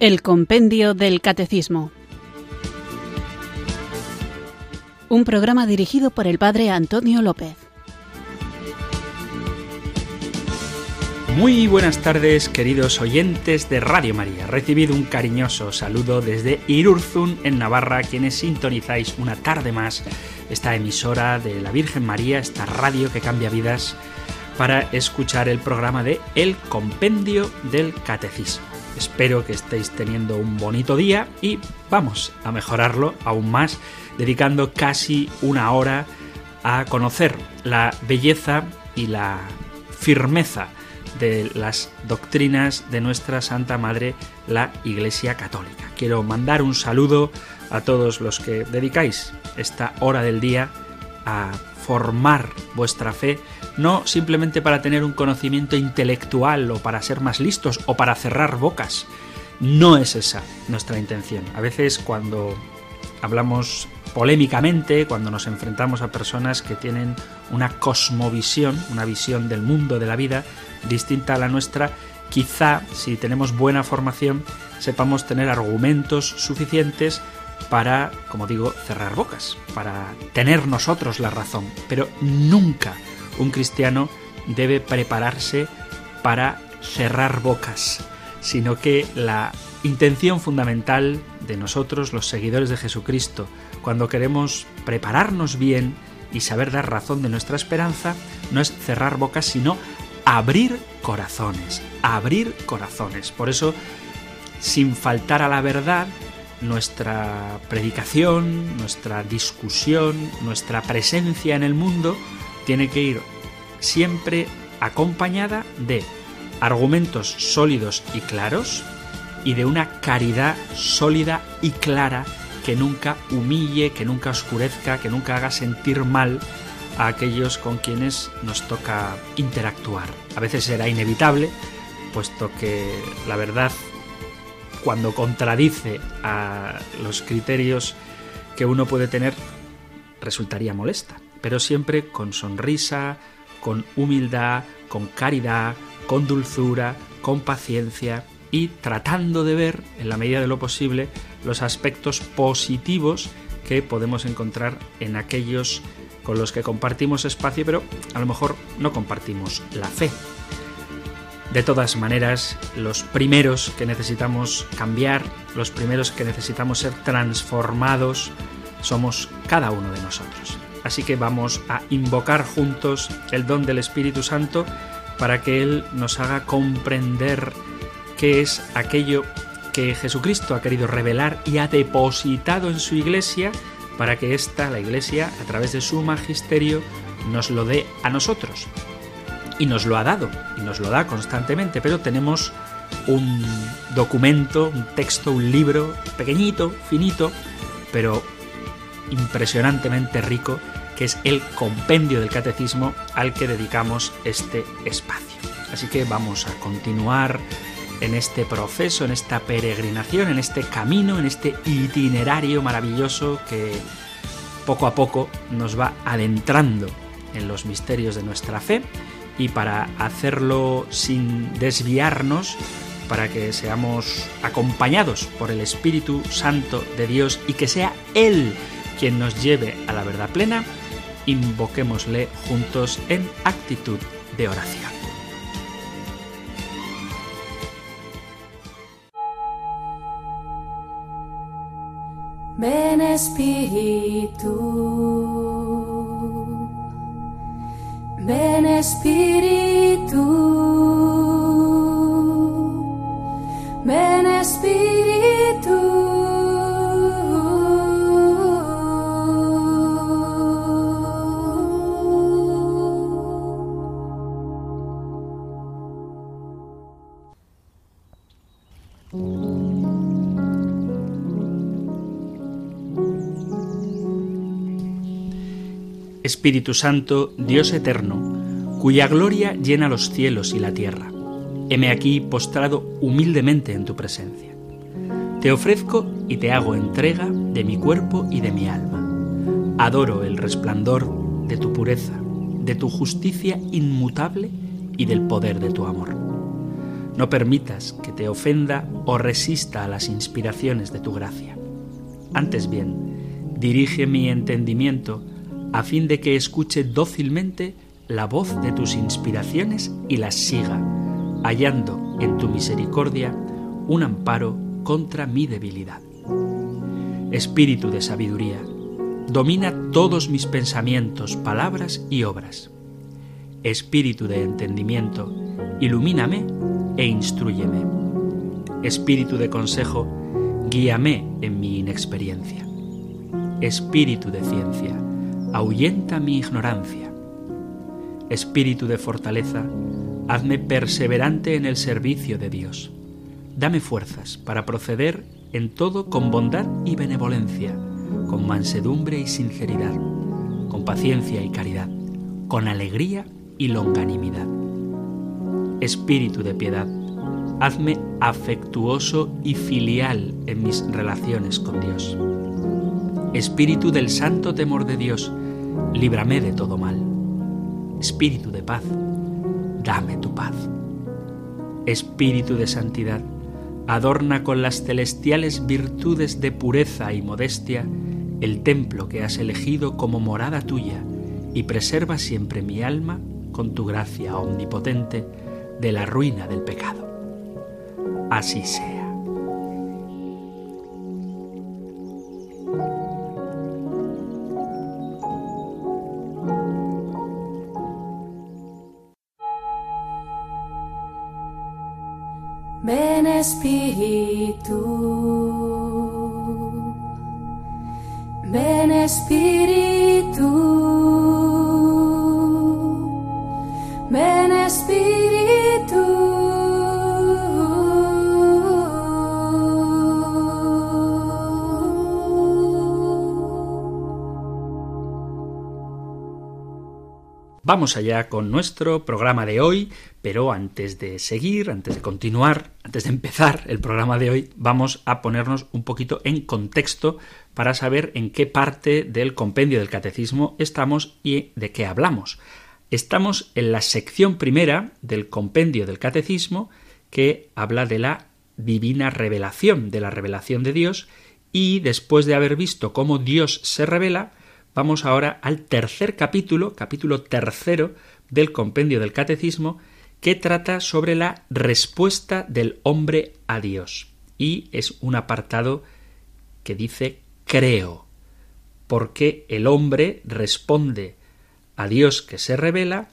El Compendio del Catecismo. Un programa dirigido por el Padre Antonio López. Muy buenas tardes, queridos oyentes de Radio María. Recibido un cariñoso saludo desde Irurzun, en Navarra, quienes sintonizáis una tarde más esta emisora de la Virgen María, esta radio que cambia vidas, para escuchar el programa de El Compendio del Catecismo. Espero que estéis teniendo un bonito día y vamos a mejorarlo aún más dedicando casi una hora a conocer la belleza y la firmeza de las doctrinas de nuestra Santa Madre, la Iglesia Católica. Quiero mandar un saludo a todos los que dedicáis esta hora del día a formar vuestra fe, no simplemente para tener un conocimiento intelectual o para ser más listos o para cerrar bocas. No es esa nuestra intención. A veces cuando hablamos polémicamente, cuando nos enfrentamos a personas que tienen una cosmovisión, una visión del mundo, de la vida, distinta a la nuestra, quizá si tenemos buena formación sepamos tener argumentos suficientes para, como digo, cerrar bocas, para tener nosotros la razón. Pero nunca un cristiano debe prepararse para cerrar bocas, sino que la intención fundamental de nosotros, los seguidores de Jesucristo, cuando queremos prepararnos bien y saber dar razón de nuestra esperanza, no es cerrar bocas, sino abrir corazones, abrir corazones. Por eso, sin faltar a la verdad, nuestra predicación, nuestra discusión, nuestra presencia en el mundo tiene que ir siempre acompañada de argumentos sólidos y claros y de una caridad sólida y clara que nunca humille, que nunca oscurezca, que nunca haga sentir mal a aquellos con quienes nos toca interactuar. A veces será inevitable, puesto que la verdad cuando contradice a los criterios que uno puede tener, resultaría molesta. Pero siempre con sonrisa, con humildad, con caridad, con dulzura, con paciencia y tratando de ver, en la medida de lo posible, los aspectos positivos que podemos encontrar en aquellos con los que compartimos espacio, pero a lo mejor no compartimos la fe. De todas maneras, los primeros que necesitamos cambiar, los primeros que necesitamos ser transformados, somos cada uno de nosotros. Así que vamos a invocar juntos el don del Espíritu Santo para que Él nos haga comprender qué es aquello que Jesucristo ha querido revelar y ha depositado en su iglesia para que ésta, la iglesia, a través de su magisterio, nos lo dé a nosotros. Y nos lo ha dado y nos lo da constantemente, pero tenemos un documento, un texto, un libro pequeñito, finito, pero impresionantemente rico, que es el compendio del catecismo al que dedicamos este espacio. Así que vamos a continuar en este proceso, en esta peregrinación, en este camino, en este itinerario maravilloso que poco a poco nos va adentrando en los misterios de nuestra fe y para hacerlo sin desviarnos, para que seamos acompañados por el Espíritu Santo de Dios y que sea Él quien nos lleve a la verdad plena, invoquémosle juntos en actitud de oración. Ven Espíritu. Ven Espíritu, ven Espíritu. Espíritu Santo, Dios eterno, cuya gloria llena los cielos y la tierra. Heme aquí postrado humildemente en tu presencia. Te ofrezco y te hago entrega de mi cuerpo y de mi alma. Adoro el resplandor de tu pureza, de tu justicia inmutable y del poder de tu amor. No permitas que te ofenda o resista a las inspiraciones de tu gracia. Antes bien, dirige mi entendimiento a fin de que escuche dócilmente la voz de tus inspiraciones y las siga, hallando en tu misericordia un amparo contra mi debilidad. Espíritu de sabiduría, domina todos mis pensamientos, palabras y obras. Espíritu de entendimiento, ilumíname e instruyeme. Espíritu de consejo, guíame en mi inexperiencia. Espíritu de ciencia, ahuyenta mi ignorancia. Espíritu de fortaleza, hazme perseverante en el servicio de Dios. Dame fuerzas para proceder en todo con bondad y benevolencia con mansedumbre y sinceridad, con paciencia y caridad, con alegría y longanimidad. Espíritu de piedad, hazme afectuoso y filial en mis relaciones con Dios. Espíritu del santo temor de Dios, líbrame de todo mal. Espíritu de paz, dame tu paz. Espíritu de santidad, adorna con las celestiales virtudes de pureza y modestia el templo que has elegido como morada tuya, y preserva siempre mi alma con tu gracia omnipotente de la ruina del pecado. Así sea. Espíritu. Ven Espíritu, ven Espíritu. Vamos allá con nuestro programa de hoy, pero antes de seguir, antes de continuar, antes de empezar el programa de hoy, vamos a ponernos un poquito en contexto para saber en qué parte del compendio del catecismo estamos y de qué hablamos. Estamos en la sección primera del compendio del catecismo que habla de la divina revelación, de la revelación de Dios, y después de haber visto cómo Dios se revela, vamos ahora al tercer capítulo, capítulo tercero del compendio del catecismo, que trata sobre la respuesta del hombre a Dios. Y es un apartado que dice creo, porque el hombre responde a Dios que se revela,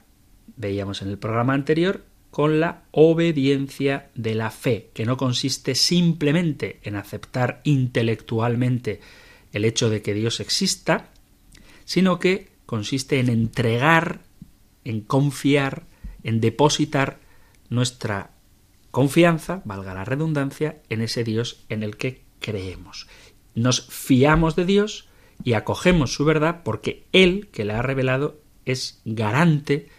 veíamos en el programa anterior, con la obediencia de la fe, que no consiste simplemente en aceptar intelectualmente el hecho de que Dios exista, sino que consiste en entregar, en confiar, en depositar nuestra confianza, valga la redundancia, en ese Dios en el que creemos nos fiamos de Dios y acogemos su verdad porque Él, que la ha revelado, es garante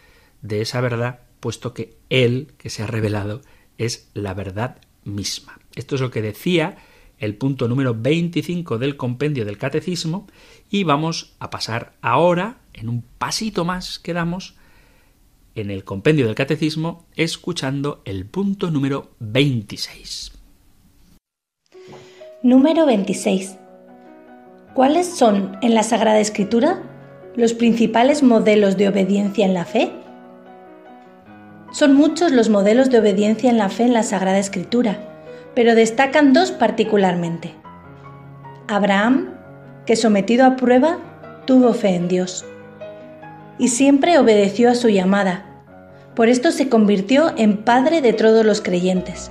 de esa verdad, puesto que Él, que se ha revelado, es la verdad misma. Esto es lo que decía el punto número 25 del compendio del catecismo y vamos a pasar ahora, en un pasito más que damos, en el compendio del catecismo, escuchando el punto número 26. Número 26. ¿Cuáles son en la Sagrada Escritura los principales modelos de obediencia en la fe? Son muchos los modelos de obediencia en la fe en la Sagrada Escritura, pero destacan dos particularmente. Abraham, que sometido a prueba, tuvo fe en Dios y siempre obedeció a su llamada. Por esto se convirtió en padre de todos los creyentes.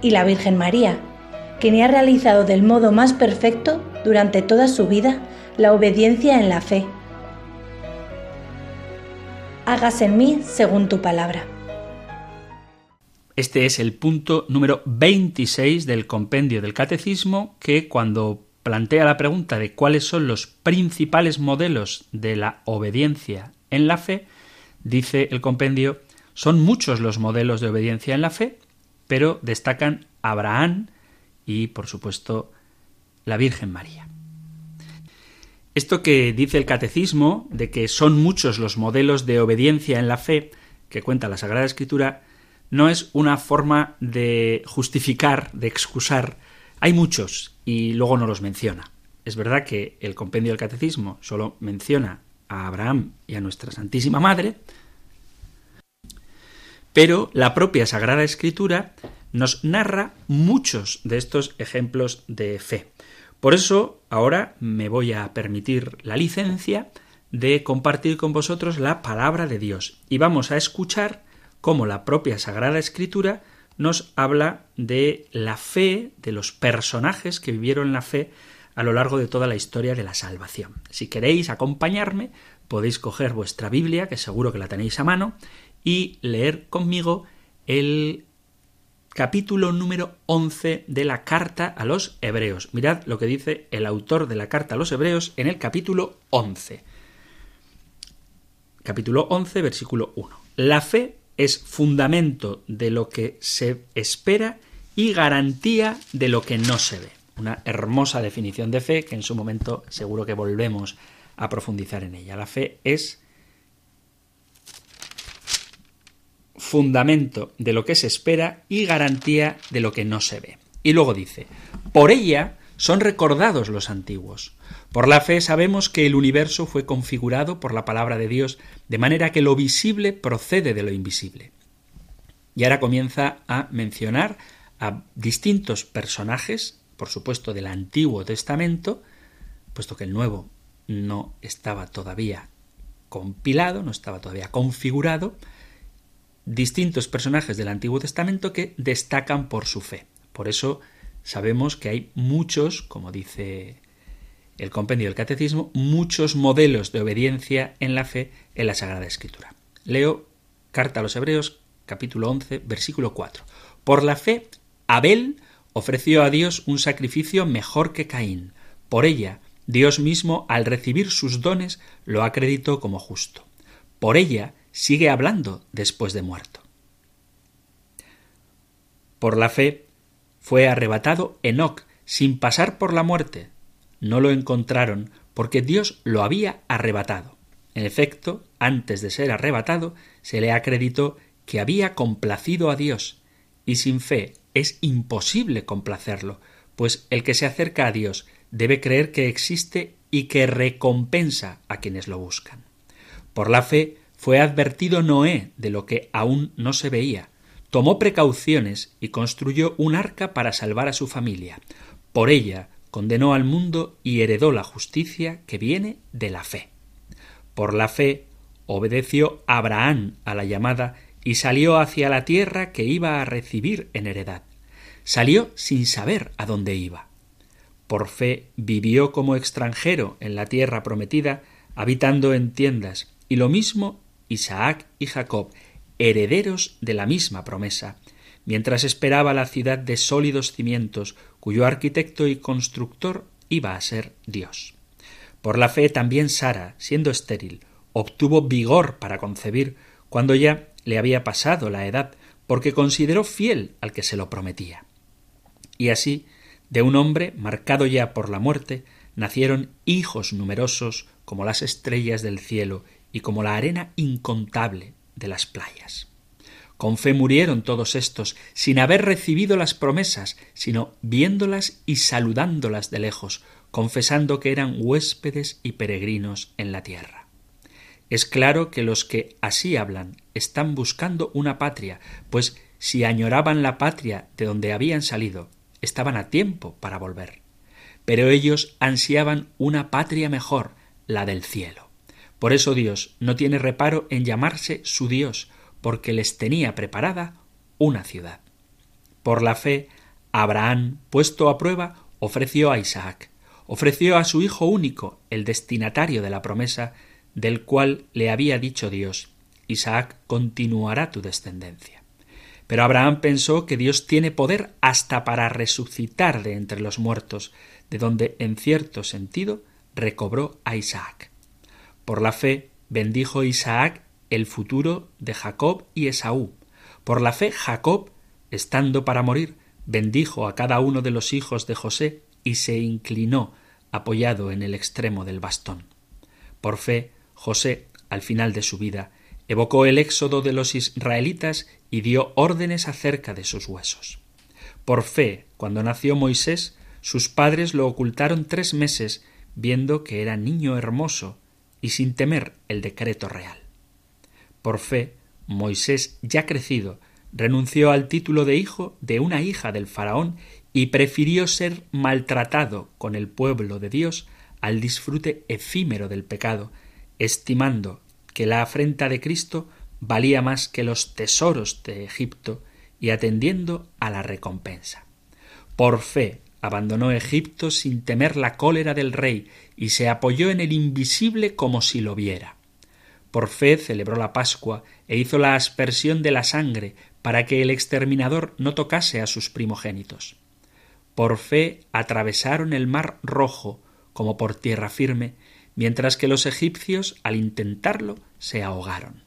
Y la Virgen María, quien ha realizado del modo más perfecto durante toda su vida la obediencia en la fe. Hágase en mí según tu palabra. Este es el punto número 26 del compendio del catecismo que cuando plantea la pregunta de cuáles son los principales modelos de la obediencia en la fe, dice el compendio, son muchos los modelos de obediencia en la fe, pero destacan Abraham, y, por supuesto, la Virgen María. Esto que dice el Catecismo, de que son muchos los modelos de obediencia en la fe que cuenta la Sagrada Escritura, no es una forma de justificar, de excusar. Hay muchos y luego no los menciona. Es verdad que el compendio del catecismo solo menciona a Abraham y a nuestra Santísima Madre, pero la propia Sagrada Escritura nos narra muchos de estos ejemplos de fe. Por eso ahora me voy a permitir la licencia de compartir con vosotros la palabra de Dios y vamos a escuchar cómo la propia Sagrada Escritura nos habla de la fe, de los personajes que vivieron la fe a lo largo de toda la historia de la salvación. Si queréis acompañarme, podéis coger vuestra Biblia, que seguro que la tenéis a mano, y leer conmigo el capítulo número 11 de la carta a los Hebreos. Mirad lo que dice el autor de la carta a los Hebreos en el capítulo 11. Capítulo 11, versículo 1. La fe es fundamento de lo que se espera y garantía de lo que no se ve. Una hermosa definición de fe que en su momento seguro que volvemos a profundizar en ella. La fe es fundamento de lo que se espera y garantía de lo que no se ve. Y luego dice, por ella son recordados los antiguos. Por la fe sabemos que el universo fue configurado por la palabra de Dios, de manera que lo visible procede de lo invisible. Y ahora comienza a mencionar a distintos personajes, por supuesto del Antiguo Testamento, puesto que el Nuevo no estaba todavía compilado, no estaba todavía configurado, distintos personajes del Antiguo Testamento que destacan por su fe. Por eso sabemos que hay muchos, como dice el compendio del Catecismo, muchos modelos de obediencia en la fe en la Sagrada Escritura. Leo Carta a los Hebreos, capítulo 11, versículo 4. Por la fe, Abel ofreció a Dios un sacrificio mejor que Caín. Por ella, Dios mismo, al recibir sus dones, lo acreditó como justo. Por ella, sigue hablando después de muerto. Por la fe fue arrebatado Enoc sin pasar por la muerte. No lo encontraron porque Dios lo había arrebatado. En efecto, antes de ser arrebatado, se le acreditó que había complacido a Dios, y sin fe es imposible complacerlo, pues el que se acerca a Dios debe creer que existe y que recompensa a quienes lo buscan. Por la fe fue advertido Noé de lo que aún no se veía, tomó precauciones y construyó un arca para salvar a su familia. Por ella condenó al mundo y heredó la justicia que viene de la fe. Por la fe obedeció Abraham a la llamada y salió hacia la tierra que iba a recibir en heredad. Salió sin saber a dónde iba. Por fe vivió como extranjero en la tierra prometida, habitando en tiendas, y lo mismo Isaac y Jacob, herederos de la misma promesa, mientras esperaba la ciudad de sólidos cimientos, cuyo arquitecto y constructor iba a ser Dios. Por la fe también Sara, siendo estéril, obtuvo vigor para concebir cuando ya le había pasado la edad, porque consideró fiel al que se lo prometía. Y así, de un hombre marcado ya por la muerte, nacieron hijos numerosos como las estrellas del cielo y como la arena incontable de las playas. Con fe murieron todos estos, sin haber recibido las promesas, sino viéndolas y saludándolas de lejos, confesando que eran huéspedes y peregrinos en la tierra. Es claro que los que así hablan están buscando una patria, pues si añoraban la patria de donde habían salido, estaban a tiempo para volver. Pero ellos ansiaban una patria mejor, la del cielo. Por eso Dios no tiene reparo en llamarse su Dios, porque les tenía preparada una ciudad. Por la fe, Abraham, puesto a prueba, ofreció a Isaac, ofreció a su hijo único, el destinatario de la promesa, del cual le había dicho Dios, Isaac continuará tu descendencia. Pero Abraham pensó que Dios tiene poder hasta para resucitar de entre los muertos, de donde, en cierto sentido, recobró a Isaac. Por la fe bendijo Isaac el futuro de Jacob y Esaú. Por la fe Jacob, estando para morir, bendijo a cada uno de los hijos de José y se inclinó apoyado en el extremo del bastón. Por fe José, al final de su vida, evocó el éxodo de los israelitas y dio órdenes acerca de sus huesos. Por fe, cuando nació Moisés, sus padres lo ocultaron tres meses, viendo que era niño hermoso, y sin temer el decreto real. Por fe, Moisés, ya crecido, renunció al título de hijo de una hija del faraón y prefirió ser maltratado con el pueblo de Dios al disfrute efímero del pecado, estimando que la afrenta de Cristo valía más que los tesoros de Egipto y atendiendo a la recompensa. Por fe abandonó Egipto sin temer la cólera del rey y se apoyó en el invisible como si lo viera. Por fe celebró la Pascua e hizo la aspersión de la sangre para que el exterminador no tocase a sus primogénitos. Por fe atravesaron el mar rojo como por tierra firme, mientras que los egipcios, al intentarlo, se ahogaron.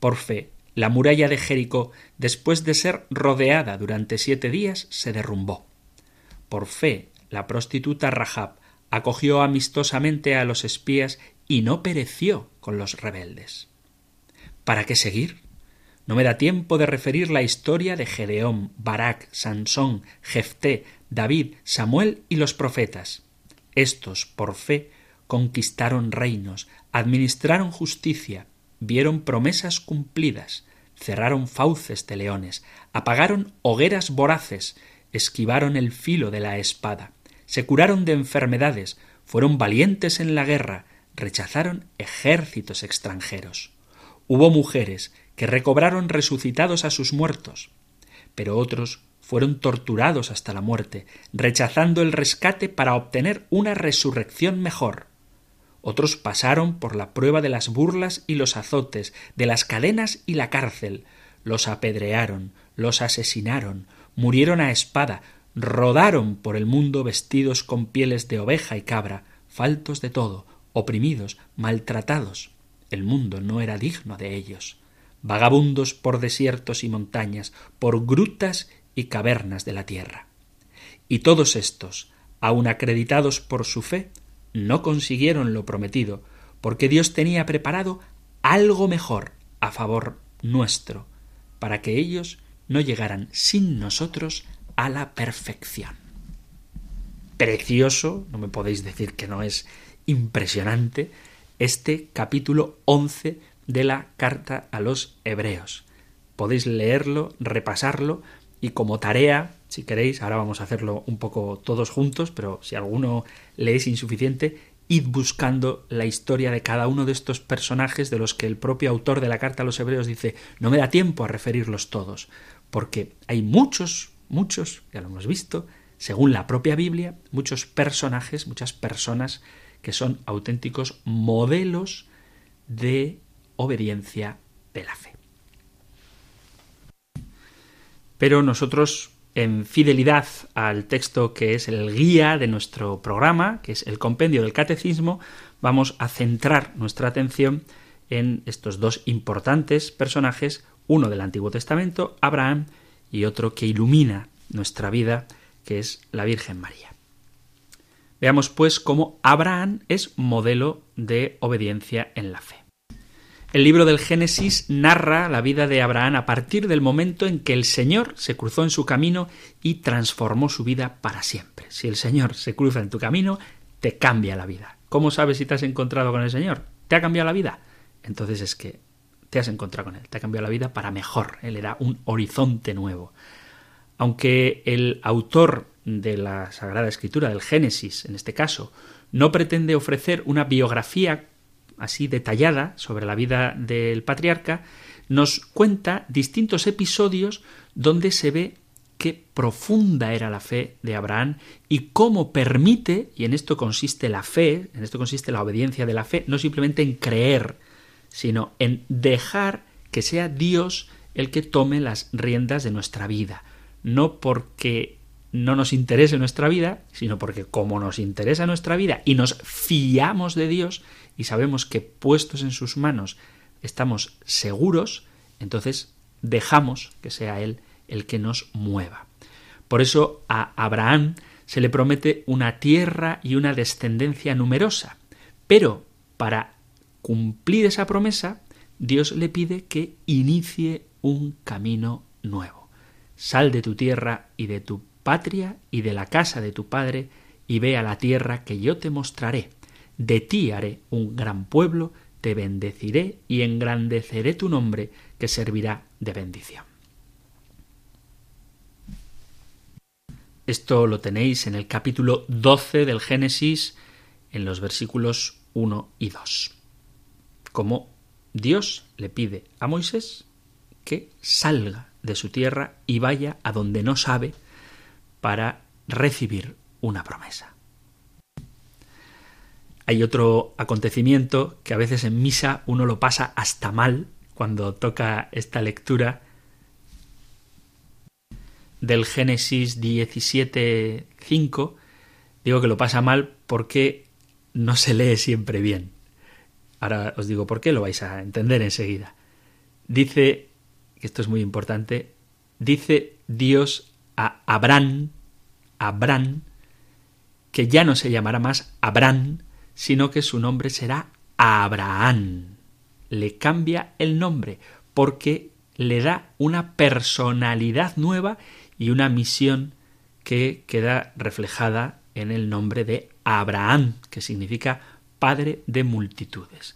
Por fe, la muralla de Jericó, después de ser rodeada durante siete días, se derrumbó. Por fe, la prostituta Rahab acogió amistosamente a los espías y no pereció con los rebeldes. ¿Para qué seguir? No me da tiempo de referir la historia de Gedeón, Barak, Sansón, Jefté, David, Samuel y los profetas. Estos, por fe, conquistaron reinos, administraron justicia, vieron promesas cumplidas, cerraron fauces de leones, apagaron hogueras voraces, esquivaron el filo de la espada, se curaron de enfermedades, fueron valientes en la guerra, rechazaron ejércitos extranjeros. Hubo mujeres que recobraron resucitados a sus muertos, pero otros fueron torturados hasta la muerte, rechazando el rescate para obtener una resurrección mejor. Otros pasaron por la prueba de las burlas y los azotes, de las cadenas y la cárcel, los apedrearon, los asesinaron, murieron a espada, rodaron por el mundo vestidos con pieles de oveja y cabra, faltos de todo, oprimidos, maltratados. El mundo no era digno de ellos. Vagabundos por desiertos y montañas, por grutas y cavernas de la tierra. Y todos estos, aun acreditados por su fe, no consiguieron lo prometido, porque Dios tenía preparado algo mejor a favor nuestro, para que ellos no llegaran sin nosotros a la perfección. Precioso, no me podéis decir que no es impresionante este capítulo 11 de la carta a los hebreos. Podéis leerlo, repasarlo y como tarea, si queréis, ahora vamos a hacerlo un poco todos juntos, pero si alguno le es insuficiente, id buscando la historia de cada uno de estos personajes de los que el propio autor de la carta a los hebreos dice no me da tiempo a referirlos todos, porque hay muchos, muchos, ya lo hemos visto, según la propia Biblia, muchos personajes, muchas personas que son auténticos modelos de obediencia de la fe. Pero nosotros, en fidelidad al texto que es el guía de nuestro programa, que es el compendio del catecismo, vamos a centrar nuestra atención en estos dos importantes personajes, uno del Antiguo Testamento, Abraham, y otro que ilumina nuestra vida, que es la Virgen María. Veamos pues cómo Abraham es modelo de obediencia en la fe. El libro del Génesis narra la vida de Abraham a partir del momento en que el Señor se cruzó en su camino y transformó su vida para siempre. Si el Señor se cruza en tu camino, te cambia la vida. ¿Cómo sabes si te has encontrado con el Señor? ¿Te ha cambiado la vida? Entonces es que te has encontrado con Él, te ha cambiado la vida para mejor. Él era un horizonte nuevo. Aunque el autor de la Sagrada Escritura, del Génesis en este caso, no pretende ofrecer una biografía así detallada sobre la vida del patriarca, nos cuenta distintos episodios donde se ve qué profunda era la fe de Abraham y cómo permite, y en esto consiste la fe, en esto consiste la obediencia de la fe, no simplemente en creer, sino en dejar que sea Dios el que tome las riendas de nuestra vida, no porque no nos interese nuestra vida, sino porque como nos interesa nuestra vida y nos fiamos de Dios y sabemos que puestos en sus manos estamos seguros, entonces dejamos que sea Él el que nos mueva. Por eso a Abraham se le promete una tierra y una descendencia numerosa, pero para cumplir esa promesa Dios le pide que inicie un camino nuevo. Sal de tu tierra y de tu patria y de la casa de tu padre y ve a la tierra que yo te mostraré. De ti haré un gran pueblo, te bendeciré y engrandeceré tu nombre que servirá de bendición. Esto lo tenéis en el capítulo 12 del Génesis, en los versículos 1 y 2. Como Dios le pide a Moisés que salga de su tierra y vaya a donde no sabe para recibir una promesa. Hay otro acontecimiento que a veces en misa uno lo pasa hasta mal cuando toca esta lectura del Génesis 17.5. Digo que lo pasa mal porque no se lee siempre bien. Ahora os digo por qué, lo vais a entender enseguida. Dice, que esto es muy importante, dice Dios a Abraham, Abraham, que ya no se llamará más Abraham, sino que su nombre será Abraham. Le cambia el nombre porque le da una personalidad nueva y una misión que queda reflejada en el nombre de Abraham, que significa padre de multitudes.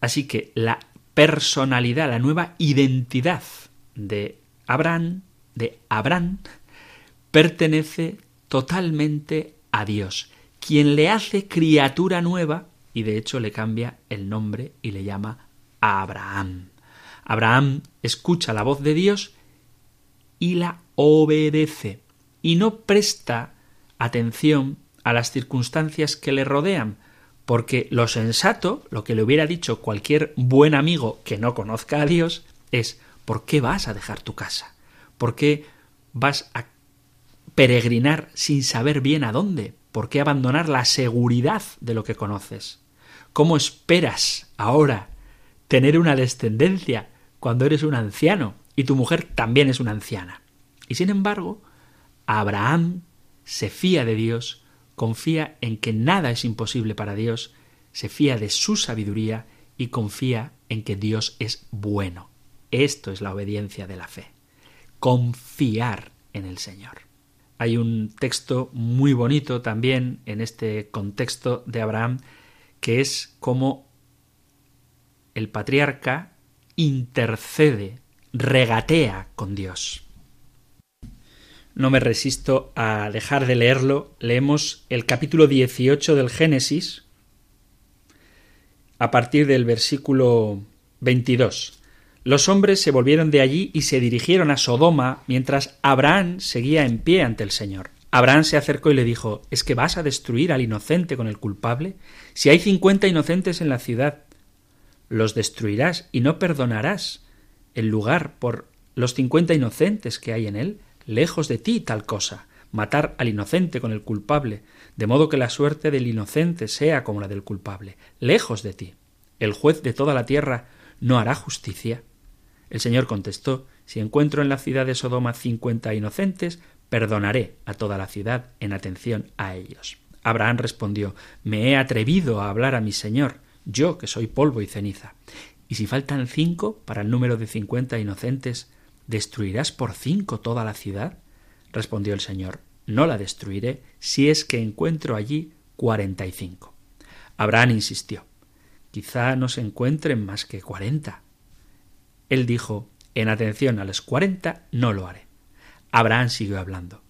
Así que la personalidad, la nueva identidad de Abraham, de Abraham, pertenece totalmente a Dios quien le hace criatura nueva y de hecho le cambia el nombre y le llama Abraham. Abraham escucha la voz de Dios y la obedece y no presta atención a las circunstancias que le rodean, porque lo sensato, lo que le hubiera dicho cualquier buen amigo que no conozca a Dios, es ¿por qué vas a dejar tu casa? ¿Por qué vas a peregrinar sin saber bien a dónde? ¿Por qué abandonar la seguridad de lo que conoces? ¿Cómo esperas ahora tener una descendencia cuando eres un anciano y tu mujer también es una anciana? Y sin embargo, Abraham se fía de Dios, confía en que nada es imposible para Dios, se fía de su sabiduría y confía en que Dios es bueno. Esto es la obediencia de la fe. Confiar en el Señor. Hay un texto muy bonito también en este contexto de Abraham, que es como el patriarca intercede, regatea con Dios. No me resisto a dejar de leerlo. Leemos el capítulo 18 del Génesis a partir del versículo 22. Los hombres se volvieron de allí y se dirigieron a Sodoma mientras Abraham seguía en pie ante el Señor. Abraham se acercó y le dijo ¿Es que vas a destruir al inocente con el culpable? Si hay cincuenta inocentes en la ciudad, los destruirás y no perdonarás el lugar por los cincuenta inocentes que hay en él. Lejos de ti tal cosa, matar al inocente con el culpable, de modo que la suerte del inocente sea como la del culpable. Lejos de ti. El juez de toda la tierra no hará justicia. El Señor contestó Si encuentro en la ciudad de Sodoma cincuenta inocentes, perdonaré a toda la ciudad en atención a ellos. Abraham respondió Me he atrevido a hablar a mi Señor, yo que soy polvo y ceniza. Y si faltan cinco para el número de cincuenta inocentes, ¿destruirás por cinco toda la ciudad? respondió el Señor No la destruiré si es que encuentro allí cuarenta y cinco. Abraham insistió Quizá no se encuentren más que cuarenta. Él dijo En atención a los cuarenta no lo haré. Abraham siguió hablando.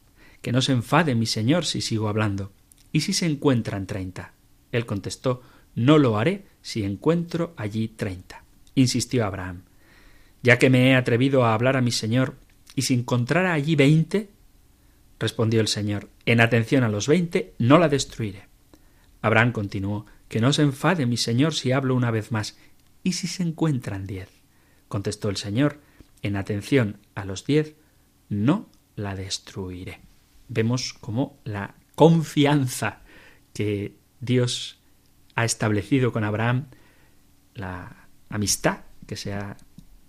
Que no se enfade mi señor si sigo hablando. ¿Y si se encuentran treinta? Él contestó No lo haré si encuentro allí treinta. Insistió Abraham. Ya que me he atrevido a hablar a mi señor, ¿y si encontrara allí veinte? Respondió el señor En atención a los veinte no la destruiré. Abraham continuó Que no se enfade mi señor si hablo una vez más. ¿Y si se encuentran diez? Contestó el Señor, en atención a los diez, no la destruiré. Vemos cómo la confianza que Dios ha establecido con Abraham, la amistad que se ha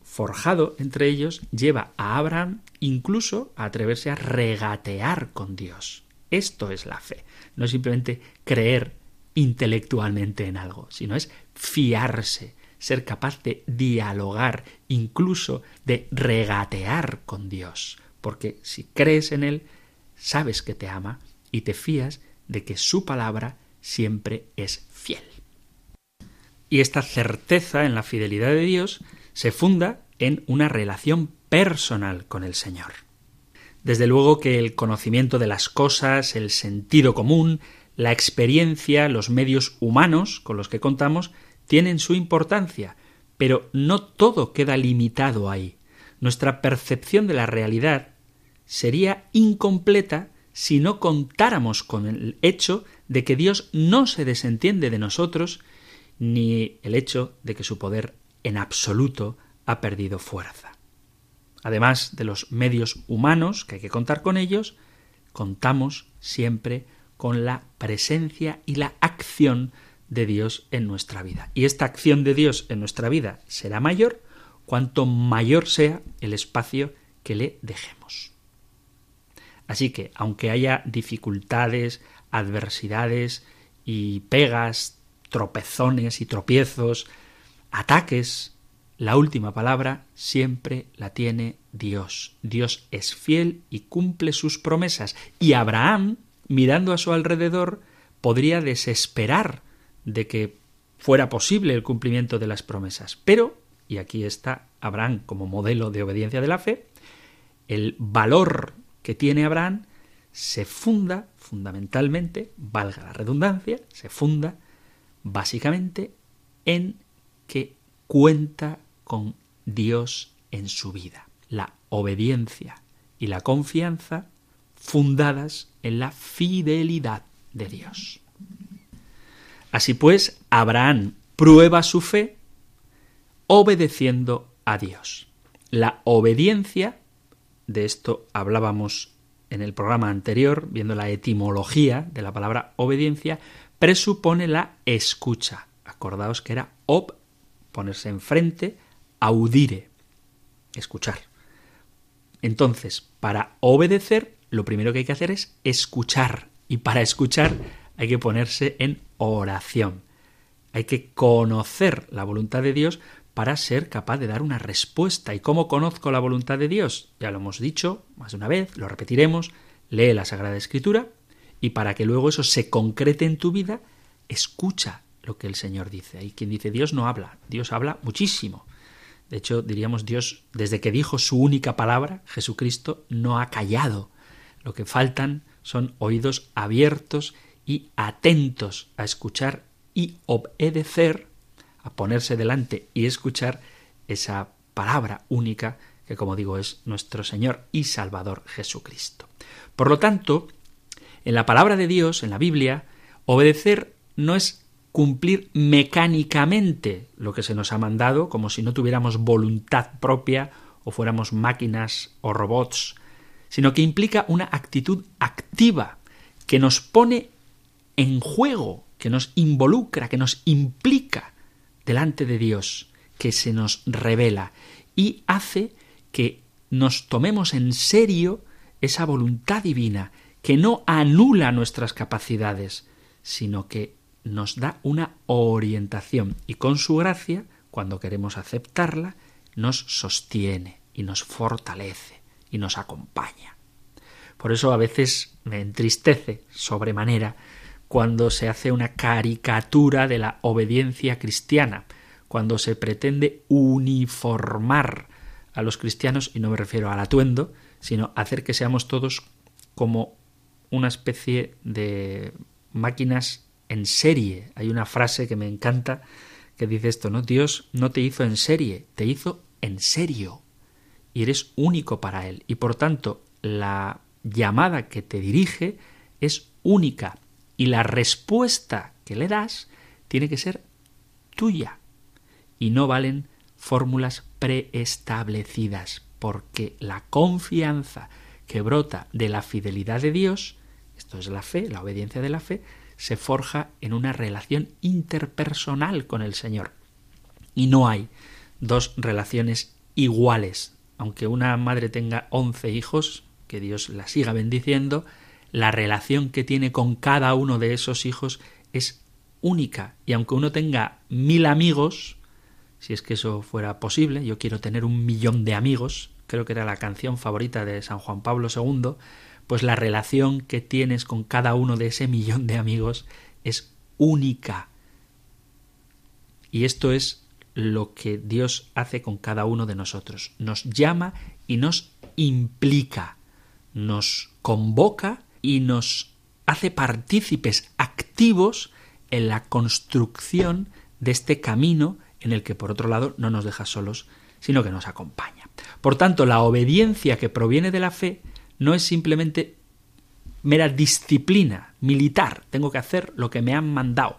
forjado entre ellos, lleva a Abraham incluso a atreverse a regatear con Dios. Esto es la fe, no simplemente creer intelectualmente en algo, sino es fiarse ser capaz de dialogar, incluso de regatear con Dios, porque si crees en Él, sabes que te ama y te fías de que su palabra siempre es fiel. Y esta certeza en la fidelidad de Dios se funda en una relación personal con el Señor. Desde luego que el conocimiento de las cosas, el sentido común, la experiencia, los medios humanos con los que contamos, tienen su importancia, pero no todo queda limitado ahí. Nuestra percepción de la realidad sería incompleta si no contáramos con el hecho de que Dios no se desentiende de nosotros, ni el hecho de que su poder en absoluto ha perdido fuerza. Además de los medios humanos, que hay que contar con ellos, contamos siempre con la presencia y la acción de Dios en nuestra vida. Y esta acción de Dios en nuestra vida será mayor cuanto mayor sea el espacio que le dejemos. Así que, aunque haya dificultades, adversidades y pegas, tropezones y tropiezos, ataques, la última palabra siempre la tiene Dios. Dios es fiel y cumple sus promesas. Y Abraham, mirando a su alrededor, podría desesperar de que fuera posible el cumplimiento de las promesas. Pero, y aquí está Abraham como modelo de obediencia de la fe, el valor que tiene Abraham se funda fundamentalmente, valga la redundancia, se funda básicamente en que cuenta con Dios en su vida. La obediencia y la confianza fundadas en la fidelidad de Dios. Así pues, Abraham prueba su fe obedeciendo a Dios. La obediencia, de esto hablábamos en el programa anterior, viendo la etimología de la palabra obediencia, presupone la escucha. Acordaos que era ob, ponerse enfrente, audire, escuchar. Entonces, para obedecer, lo primero que hay que hacer es escuchar. Y para escuchar hay que ponerse en oración. Hay que conocer la voluntad de Dios para ser capaz de dar una respuesta. ¿Y cómo conozco la voluntad de Dios? Ya lo hemos dicho más de una vez, lo repetiremos, lee la Sagrada Escritura y para que luego eso se concrete en tu vida, escucha lo que el Señor dice. Hay quien dice Dios no habla, Dios habla muchísimo. De hecho, diríamos Dios, desde que dijo su única palabra, Jesucristo, no ha callado. Lo que faltan son oídos abiertos y atentos a escuchar y obedecer, a ponerse delante y escuchar esa palabra única que, como digo, es nuestro Señor y Salvador Jesucristo. Por lo tanto, en la palabra de Dios, en la Biblia, obedecer no es cumplir mecánicamente lo que se nos ha mandado, como si no tuviéramos voluntad propia o fuéramos máquinas o robots, sino que implica una actitud activa que nos pone en juego, que nos involucra, que nos implica delante de Dios, que se nos revela y hace que nos tomemos en serio esa voluntad divina que no anula nuestras capacidades, sino que nos da una orientación y con su gracia, cuando queremos aceptarla, nos sostiene y nos fortalece y nos acompaña. Por eso a veces me entristece sobremanera cuando se hace una caricatura de la obediencia cristiana, cuando se pretende uniformar a los cristianos, y no me refiero al atuendo, sino hacer que seamos todos como una especie de máquinas en serie. Hay una frase que me encanta que dice esto, ¿no? Dios no te hizo en serie, te hizo en serio. Y eres único para Él. Y por tanto, la llamada que te dirige es única, y la respuesta que le das tiene que ser tuya y no valen fórmulas preestablecidas, porque la confianza que brota de la fidelidad de Dios, esto es la fe, la obediencia de la fe, se forja en una relación interpersonal con el Señor. Y no hay dos relaciones iguales. Aunque una madre tenga once hijos, que Dios la siga bendiciendo, la relación que tiene con cada uno de esos hijos es única. Y aunque uno tenga mil amigos, si es que eso fuera posible. Yo quiero tener un millón de amigos, creo que era la canción favorita de San Juan Pablo II, pues la relación que tienes con cada uno de ese millón de amigos es única. Y esto es lo que Dios hace con cada uno de nosotros. Nos llama y nos implica, nos convoca y nos hace partícipes activos en la construcción de este camino en el que por otro lado no nos deja solos, sino que nos acompaña. Por tanto, la obediencia que proviene de la fe no es simplemente mera disciplina militar, tengo que hacer lo que me han mandado,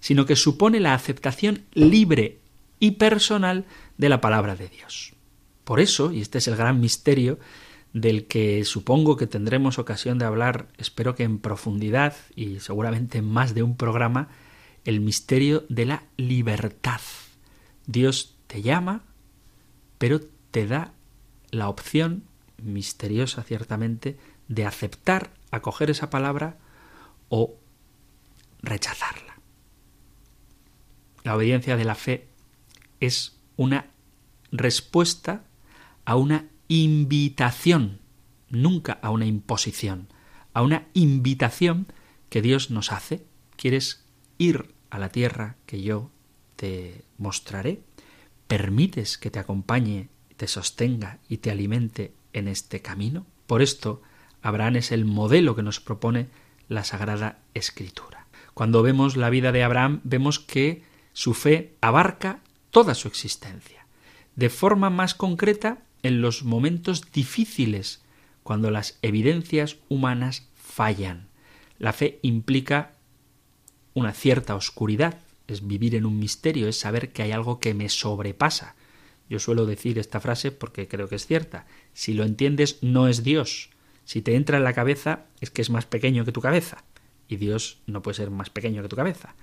sino que supone la aceptación libre y personal de la palabra de Dios. Por eso, y este es el gran misterio del que supongo que tendremos ocasión de hablar, espero que en profundidad y seguramente en más de un programa, el misterio de la libertad. Dios te llama, pero te da la opción, misteriosa ciertamente, de aceptar, acoger esa palabra o rechazarla. La obediencia de la fe es una respuesta a una invitación, nunca a una imposición, a una invitación que Dios nos hace. ¿Quieres ir a la tierra que yo te mostraré? ¿Permites que te acompañe, te sostenga y te alimente en este camino? Por esto, Abraham es el modelo que nos propone la Sagrada Escritura. Cuando vemos la vida de Abraham, vemos que su fe abarca toda su existencia. De forma más concreta, en los momentos difíciles, cuando las evidencias humanas fallan. La fe implica una cierta oscuridad, es vivir en un misterio, es saber que hay algo que me sobrepasa. Yo suelo decir esta frase porque creo que es cierta. Si lo entiendes, no es Dios. Si te entra en la cabeza, es que es más pequeño que tu cabeza. Y Dios no puede ser más pequeño que tu cabeza.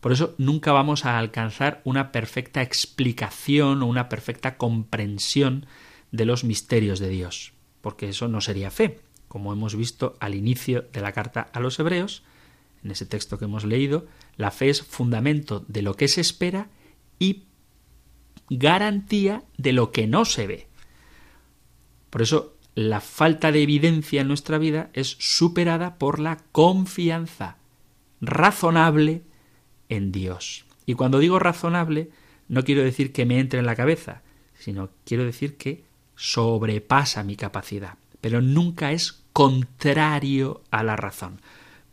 Por eso nunca vamos a alcanzar una perfecta explicación o una perfecta comprensión de los misterios de Dios, porque eso no sería fe, como hemos visto al inicio de la carta a los hebreos, en ese texto que hemos leído, la fe es fundamento de lo que se espera y garantía de lo que no se ve. Por eso la falta de evidencia en nuestra vida es superada por la confianza razonable en Dios. Y cuando digo razonable, no quiero decir que me entre en la cabeza, sino quiero decir que sobrepasa mi capacidad, pero nunca es contrario a la razón.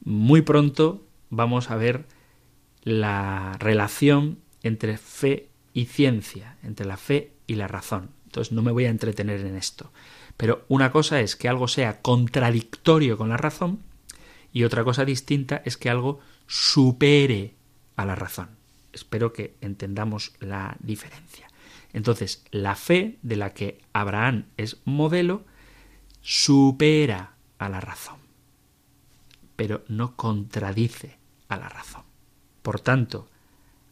Muy pronto vamos a ver la relación entre fe y ciencia, entre la fe y la razón. Entonces no me voy a entretener en esto. Pero una cosa es que algo sea contradictorio con la razón y otra cosa distinta es que algo supere a la razón. Espero que entendamos la diferencia. Entonces, la fe de la que Abraham es modelo supera a la razón, pero no contradice a la razón. Por tanto,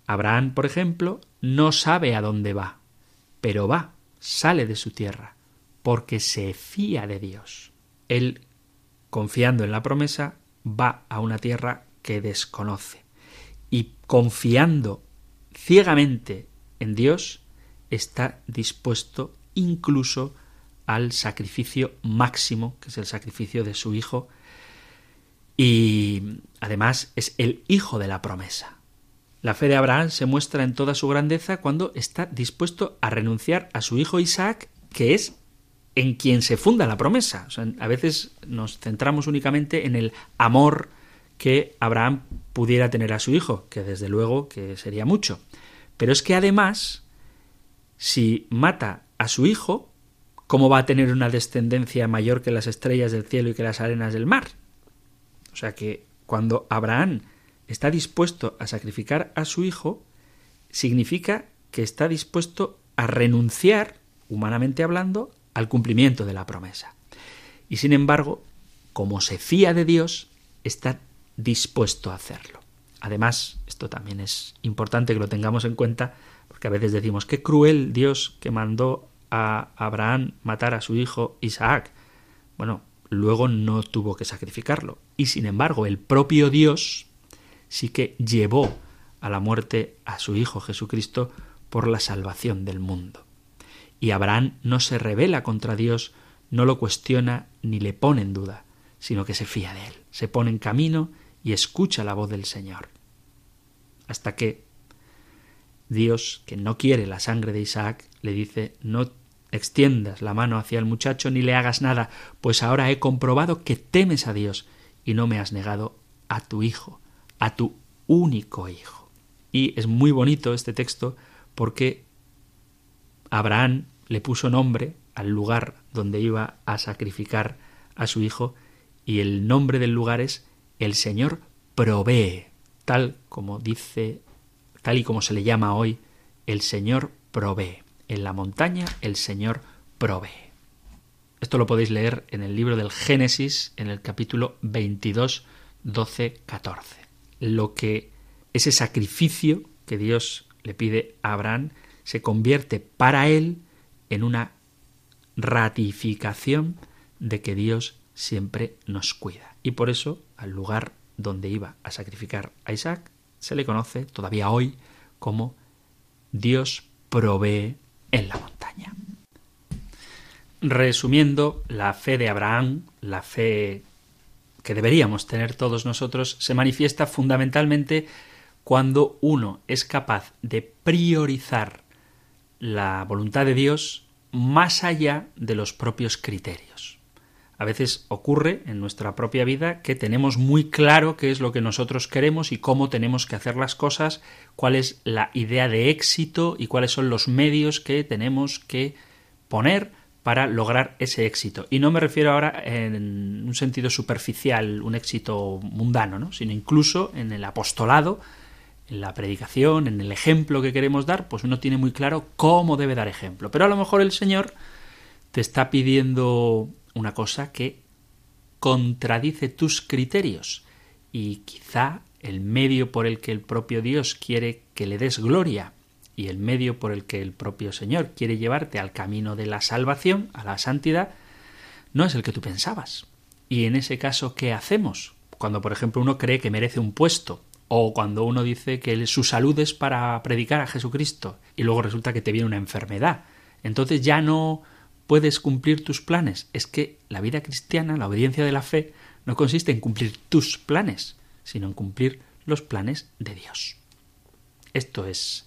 Abraham, por ejemplo, no sabe a dónde va, pero va, sale de su tierra, porque se fía de Dios. Él, confiando en la promesa, va a una tierra que desconoce. Y confiando ciegamente en Dios, está dispuesto incluso al sacrificio máximo, que es el sacrificio de su hijo, y además es el hijo de la promesa. La fe de Abraham se muestra en toda su grandeza cuando está dispuesto a renunciar a su hijo Isaac, que es en quien se funda la promesa. a veces nos centramos únicamente en el amor que Abraham pudiera tener a su hijo, que desde luego que sería mucho. Pero es que además si mata a su hijo, ¿cómo va a tener una descendencia mayor que las estrellas del cielo y que las arenas del mar? O sea que cuando Abraham está dispuesto a sacrificar a su hijo, significa que está dispuesto a renunciar, humanamente hablando, al cumplimiento de la promesa. Y sin embargo, como se fía de Dios, está dispuesto a hacerlo. Además, esto también es importante que lo tengamos en cuenta, que a veces decimos, qué cruel Dios que mandó a Abraham matar a su hijo Isaac. Bueno, luego no tuvo que sacrificarlo. Y sin embargo, el propio Dios sí que llevó a la muerte a su hijo Jesucristo por la salvación del mundo. Y Abraham no se revela contra Dios, no lo cuestiona ni le pone en duda, sino que se fía de él, se pone en camino y escucha la voz del Señor. Hasta que Dios, que no quiere la sangre de Isaac, le dice no extiendas la mano hacia el muchacho ni le hagas nada, pues ahora he comprobado que temes a Dios y no me has negado a tu hijo, a tu único hijo. Y es muy bonito este texto porque Abraham le puso nombre al lugar donde iba a sacrificar a su hijo y el nombre del lugar es el Señor provee, tal como dice, tal y como se le llama hoy, el Señor provee. En la montaña el Señor provee. Esto lo podéis leer en el libro del Génesis, en el capítulo 22, 12, 14. Lo que ese sacrificio que Dios le pide a Abraham se convierte para él en una ratificación de que Dios siempre nos cuida. Y por eso al lugar donde iba a sacrificar a Isaac se le conoce todavía hoy como Dios provee en la montaña. Resumiendo, la fe de Abraham, la fe que deberíamos tener todos nosotros, se manifiesta fundamentalmente cuando uno es capaz de priorizar la voluntad de Dios más allá de los propios criterios. A veces ocurre en nuestra propia vida que tenemos muy claro qué es lo que nosotros queremos y cómo tenemos que hacer las cosas, cuál es la idea de éxito y cuáles son los medios que tenemos que poner para lograr ese éxito. Y no me refiero ahora en un sentido superficial, un éxito mundano, ¿no? sino incluso en el apostolado, en la predicación, en el ejemplo que queremos dar, pues uno tiene muy claro cómo debe dar ejemplo. Pero a lo mejor el Señor te está pidiendo una cosa que contradice tus criterios y quizá el medio por el que el propio Dios quiere que le des gloria y el medio por el que el propio Señor quiere llevarte al camino de la salvación, a la santidad, no es el que tú pensabas. Y en ese caso, ¿qué hacemos? Cuando, por ejemplo, uno cree que merece un puesto, o cuando uno dice que su salud es para predicar a Jesucristo, y luego resulta que te viene una enfermedad. Entonces ya no puedes cumplir tus planes. Es que la vida cristiana, la obediencia de la fe, no consiste en cumplir tus planes, sino en cumplir los planes de Dios. Esto es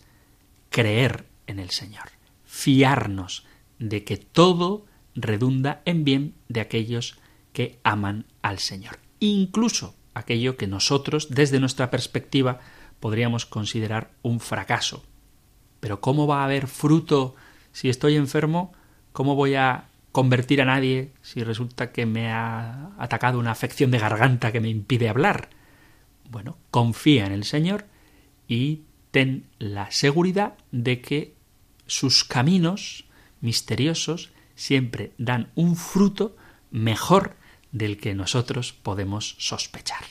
creer en el Señor, fiarnos de que todo redunda en bien de aquellos que aman al Señor, incluso aquello que nosotros, desde nuestra perspectiva, podríamos considerar un fracaso. Pero ¿cómo va a haber fruto si estoy enfermo? ¿Cómo voy a convertir a nadie si resulta que me ha atacado una afección de garganta que me impide hablar? Bueno, confía en el Señor y ten la seguridad de que sus caminos misteriosos siempre dan un fruto mejor del que nosotros podemos sospechar.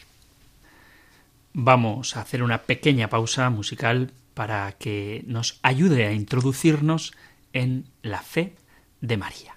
Vamos a hacer una pequeña pausa musical para que nos ayude a introducirnos en la fe de María.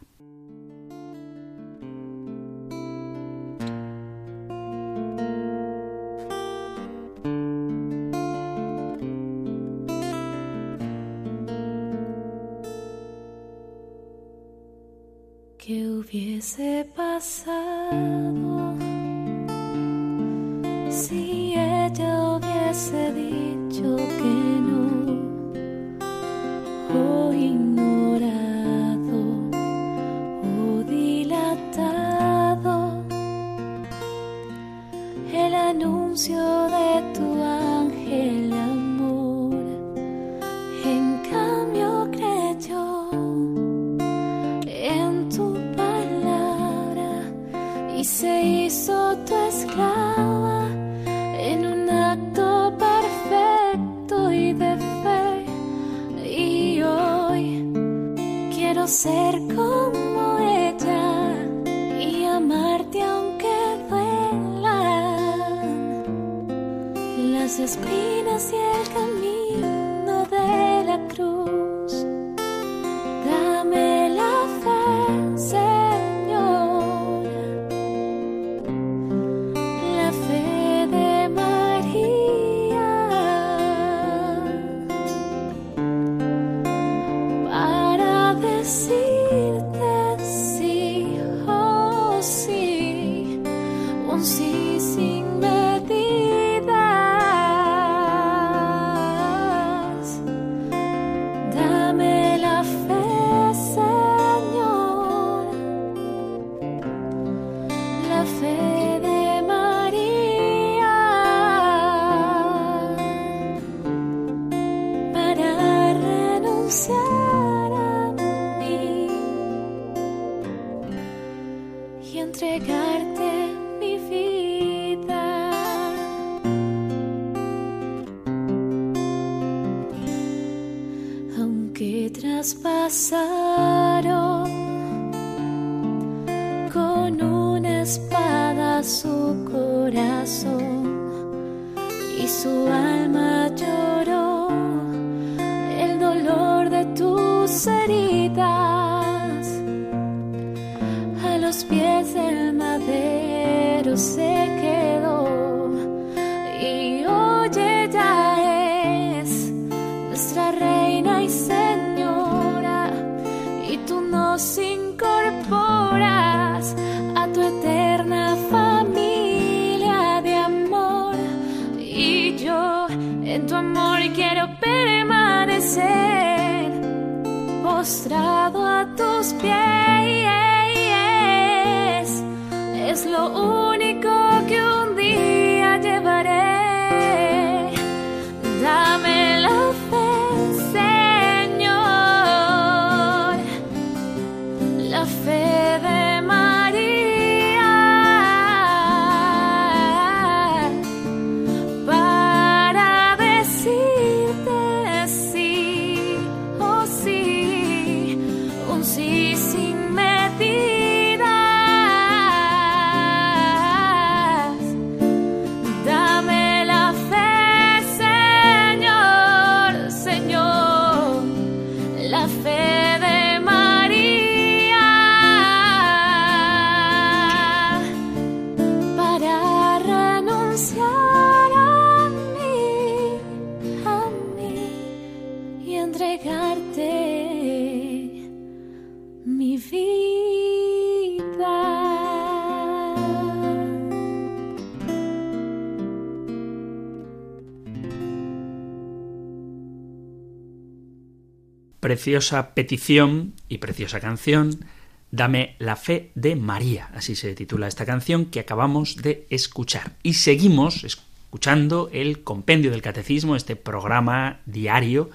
Preciosa petición y preciosa canción, Dame la fe de María, así se titula esta canción que acabamos de escuchar. Y seguimos escuchando el Compendio del Catecismo, este programa diario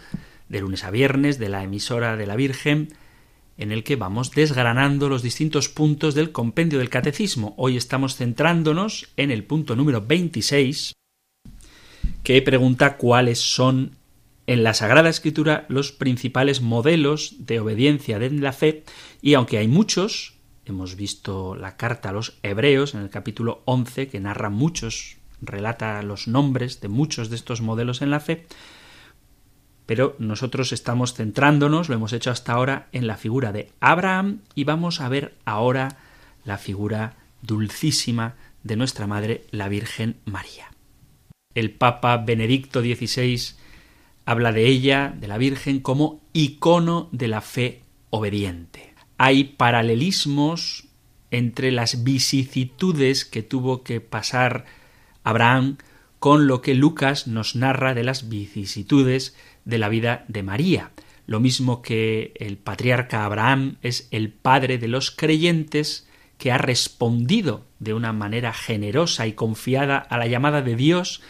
de lunes a viernes de la emisora de la Virgen, en el que vamos desgranando los distintos puntos del Compendio del Catecismo. Hoy estamos centrándonos en el punto número 26, que pregunta cuáles son en la Sagrada Escritura los principales modelos de obediencia de la fe y aunque hay muchos, hemos visto la carta a los hebreos en el capítulo 11 que narra muchos, relata los nombres de muchos de estos modelos en la fe, pero nosotros estamos centrándonos, lo hemos hecho hasta ahora, en la figura de Abraham y vamos a ver ahora la figura dulcísima de nuestra Madre, la Virgen María. El Papa Benedicto XVI habla de ella, de la Virgen, como icono de la fe obediente. Hay paralelismos entre las vicisitudes que tuvo que pasar Abraham con lo que Lucas nos narra de las vicisitudes de la vida de María. Lo mismo que el patriarca Abraham es el padre de los creyentes que ha respondido de una manera generosa y confiada a la llamada de Dios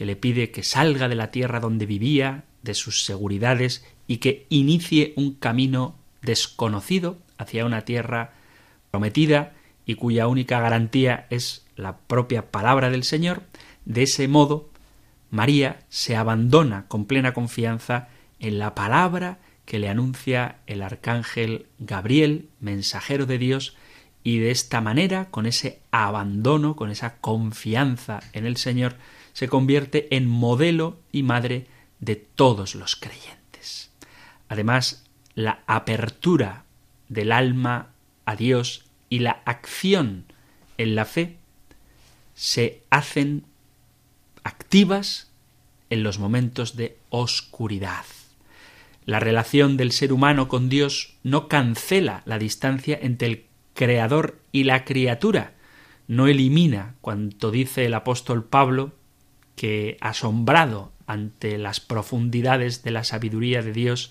que le pide que salga de la tierra donde vivía, de sus seguridades, y que inicie un camino desconocido hacia una tierra prometida y cuya única garantía es la propia palabra del Señor, de ese modo María se abandona con plena confianza en la palabra que le anuncia el arcángel Gabriel, mensajero de Dios, y de esta manera, con ese abandono, con esa confianza en el Señor, se convierte en modelo y madre de todos los creyentes. Además, la apertura del alma a Dios y la acción en la fe se hacen activas en los momentos de oscuridad. La relación del ser humano con Dios no cancela la distancia entre el creador y la criatura, no elimina cuanto dice el apóstol Pablo que, asombrado ante las profundidades de la sabiduría de Dios,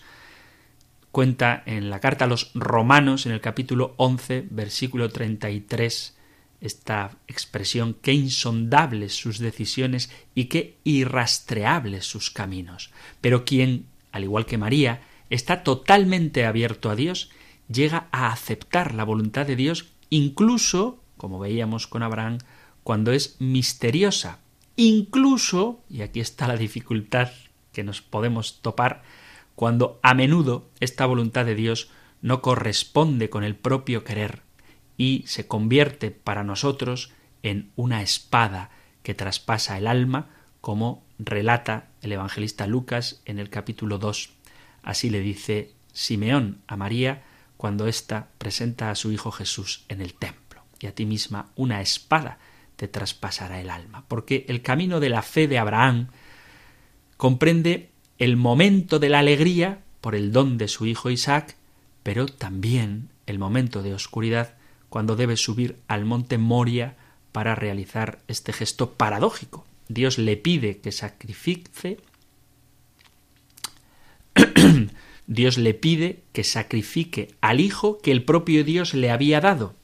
cuenta en la carta a los romanos, en el capítulo 11, versículo 33, esta expresión, qué insondables sus decisiones y qué irrastreables sus caminos. Pero quien, al igual que María, está totalmente abierto a Dios, llega a aceptar la voluntad de Dios, incluso, como veíamos con Abraham, cuando es misteriosa, incluso, y aquí está la dificultad que nos podemos topar, cuando a menudo esta voluntad de Dios no corresponde con el propio querer y se convierte para nosotros en una espada que traspasa el alma, como relata el evangelista Lucas en el capítulo 2. Así le dice Simeón a María cuando ésta presenta a su Hijo Jesús en el templo. Y a ti misma una espada te traspasará el alma, porque el camino de la fe de Abraham comprende el momento de la alegría por el don de su hijo Isaac, pero también el momento de oscuridad cuando debe subir al monte Moria para realizar este gesto paradójico. Dios le pide que sacrifique Dios le pide que sacrifique al hijo que el propio Dios le había dado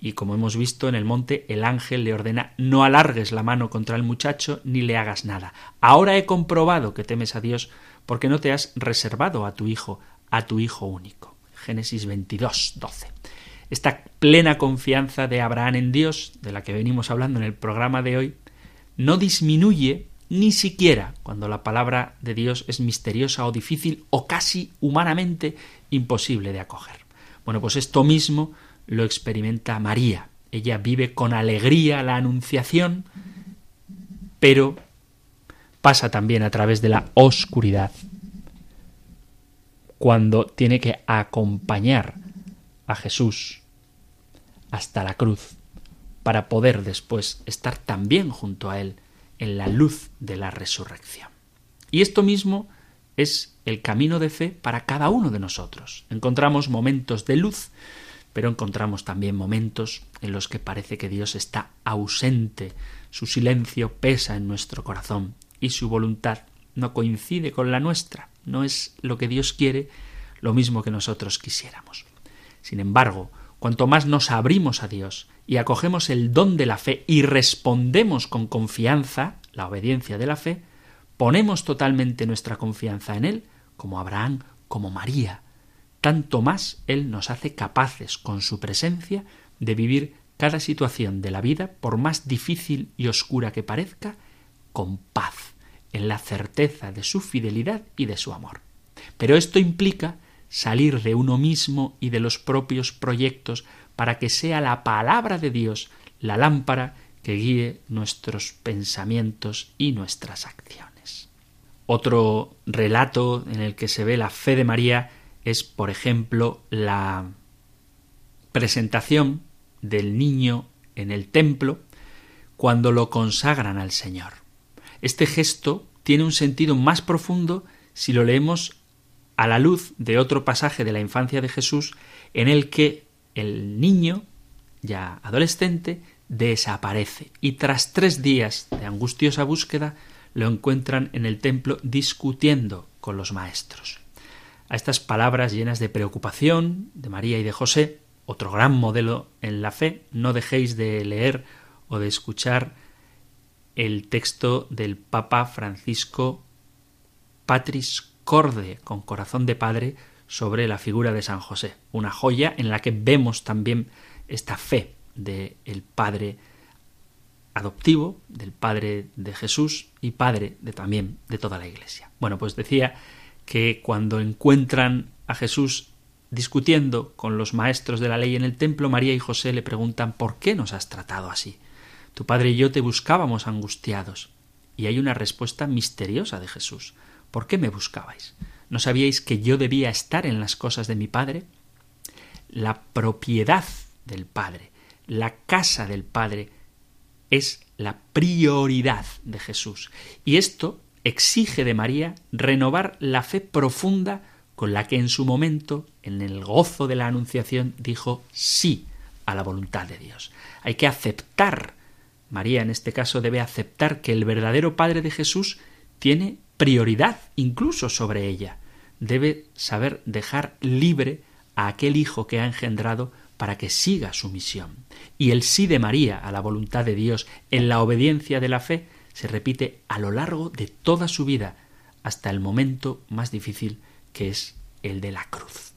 y como hemos visto en el monte, el ángel le ordena no alargues la mano contra el muchacho ni le hagas nada. Ahora he comprobado que temes a Dios porque no te has reservado a tu hijo, a tu hijo único. Génesis 22, 12. Esta plena confianza de Abraham en Dios, de la que venimos hablando en el programa de hoy, no disminuye ni siquiera cuando la palabra de Dios es misteriosa o difícil o casi humanamente imposible de acoger. Bueno, pues esto mismo lo experimenta María. Ella vive con alegría la anunciación, pero pasa también a través de la oscuridad cuando tiene que acompañar a Jesús hasta la cruz para poder después estar también junto a Él en la luz de la resurrección. Y esto mismo es el camino de fe para cada uno de nosotros. Encontramos momentos de luz pero encontramos también momentos en los que parece que Dios está ausente, su silencio pesa en nuestro corazón y su voluntad no coincide con la nuestra, no es lo que Dios quiere, lo mismo que nosotros quisiéramos. Sin embargo, cuanto más nos abrimos a Dios y acogemos el don de la fe y respondemos con confianza, la obediencia de la fe, ponemos totalmente nuestra confianza en Él, como Abraham, como María, tanto más Él nos hace capaces con su presencia de vivir cada situación de la vida, por más difícil y oscura que parezca, con paz, en la certeza de su fidelidad y de su amor. Pero esto implica salir de uno mismo y de los propios proyectos para que sea la palabra de Dios la lámpara que guíe nuestros pensamientos y nuestras acciones. Otro relato en el que se ve la fe de María es, por ejemplo, la presentación del niño en el templo cuando lo consagran al Señor. Este gesto tiene un sentido más profundo si lo leemos a la luz de otro pasaje de la infancia de Jesús en el que el niño, ya adolescente, desaparece y tras tres días de angustiosa búsqueda lo encuentran en el templo discutiendo con los maestros. A estas palabras llenas de preocupación de María y de José, otro gran modelo en la fe, no dejéis de leer o de escuchar el texto del Papa Francisco Patris Corde, con corazón de padre, sobre la figura de San José, una joya en la que vemos también esta fe del el Padre adoptivo, del Padre de Jesús y Padre de también de toda la Iglesia. Bueno, pues decía que cuando encuentran a Jesús discutiendo con los maestros de la ley en el templo, María y José le preguntan ¿por qué nos has tratado así? Tu padre y yo te buscábamos angustiados. Y hay una respuesta misteriosa de Jesús. ¿Por qué me buscabais? ¿No sabíais que yo debía estar en las cosas de mi padre? La propiedad del padre, la casa del padre, es la prioridad de Jesús. Y esto exige de María renovar la fe profunda con la que en su momento, en el gozo de la Anunciación, dijo sí a la voluntad de Dios. Hay que aceptar, María en este caso debe aceptar que el verdadero Padre de Jesús tiene prioridad incluso sobre ella. Debe saber dejar libre a aquel hijo que ha engendrado para que siga su misión. Y el sí de María a la voluntad de Dios en la obediencia de la fe se repite a lo largo de toda su vida, hasta el momento más difícil que es el de la cruz.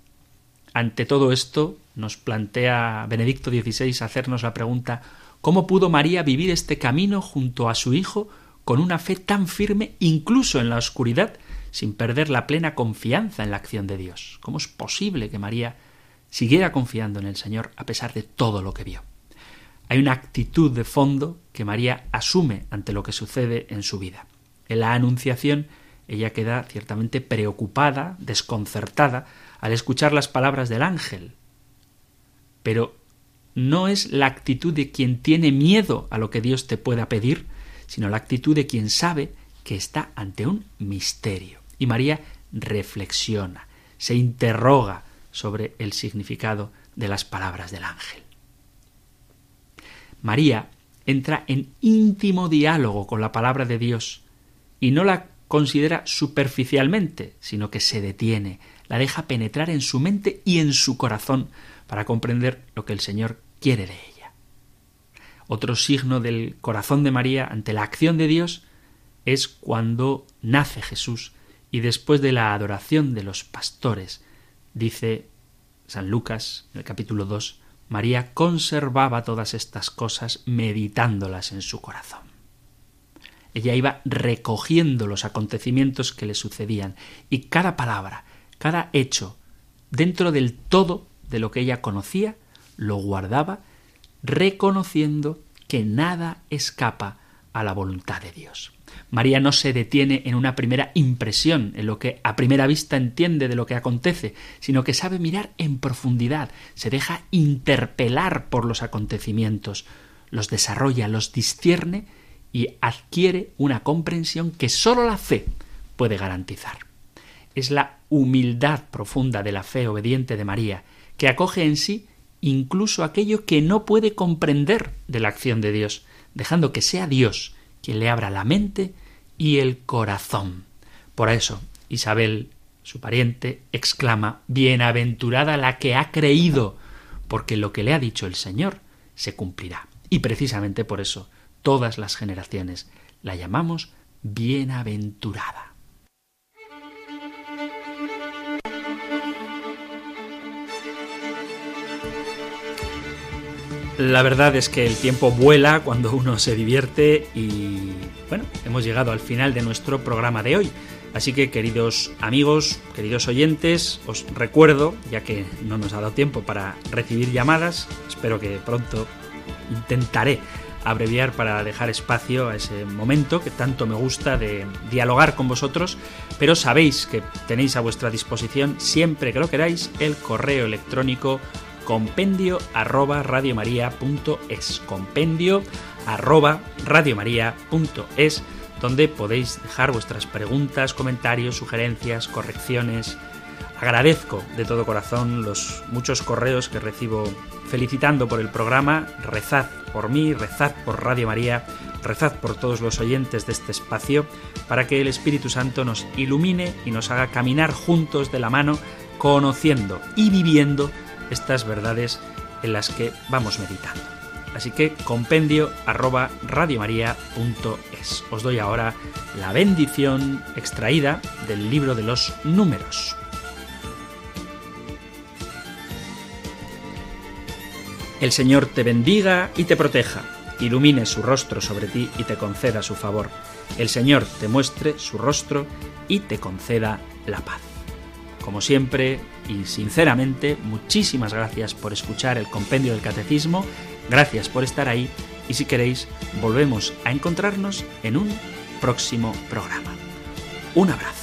Ante todo esto, nos plantea Benedicto XVI hacernos la pregunta ¿Cómo pudo María vivir este camino junto a su Hijo con una fe tan firme incluso en la oscuridad, sin perder la plena confianza en la acción de Dios? ¿Cómo es posible que María siguiera confiando en el Señor a pesar de todo lo que vio? Hay una actitud de fondo que María asume ante lo que sucede en su vida. En la Anunciación ella queda ciertamente preocupada, desconcertada, al escuchar las palabras del ángel. Pero no es la actitud de quien tiene miedo a lo que Dios te pueda pedir, sino la actitud de quien sabe que está ante un misterio. Y María reflexiona, se interroga sobre el significado de las palabras del ángel. María entra en íntimo diálogo con la palabra de Dios y no la considera superficialmente, sino que se detiene, la deja penetrar en su mente y en su corazón para comprender lo que el Señor quiere de ella. Otro signo del corazón de María ante la acción de Dios es cuando nace Jesús y después de la adoración de los pastores, dice San Lucas en el capítulo 2, María conservaba todas estas cosas meditándolas en su corazón. Ella iba recogiendo los acontecimientos que le sucedían y cada palabra, cada hecho, dentro del todo de lo que ella conocía, lo guardaba, reconociendo que nada escapa a la voluntad de Dios. María no se detiene en una primera impresión, en lo que a primera vista entiende de lo que acontece, sino que sabe mirar en profundidad, se deja interpelar por los acontecimientos, los desarrolla, los discierne y adquiere una comprensión que sólo la fe puede garantizar. Es la humildad profunda de la fe obediente de María, que acoge en sí incluso aquello que no puede comprender de la acción de Dios, dejando que sea Dios quien le abra la mente y el corazón. Por eso, Isabel, su pariente, exclama Bienaventurada la que ha creído, porque lo que le ha dicho el Señor se cumplirá. Y precisamente por eso, todas las generaciones la llamamos bienaventurada. La verdad es que el tiempo vuela cuando uno se divierte y bueno, hemos llegado al final de nuestro programa de hoy. Así que queridos amigos, queridos oyentes, os recuerdo, ya que no nos ha dado tiempo para recibir llamadas, espero que pronto intentaré abreviar para dejar espacio a ese momento que tanto me gusta de dialogar con vosotros, pero sabéis que tenéis a vuestra disposición siempre que lo queráis el correo electrónico compendio arroba compendio arroba donde podéis dejar vuestras preguntas, comentarios, sugerencias, correcciones. Agradezco de todo corazón los muchos correos que recibo felicitando por el programa. Rezad por mí, rezad por Radio María, rezad por todos los oyentes de este espacio para que el Espíritu Santo nos ilumine y nos haga caminar juntos de la mano, conociendo y viviendo estas verdades en las que vamos meditando. Así que compendio arroba radiomaria.es. Os doy ahora la bendición extraída del libro de los números. El Señor te bendiga y te proteja, ilumine su rostro sobre ti y te conceda su favor. El Señor te muestre su rostro y te conceda la paz. Como siempre y sinceramente, muchísimas gracias por escuchar el compendio del catecismo, gracias por estar ahí y si queréis, volvemos a encontrarnos en un próximo programa. Un abrazo.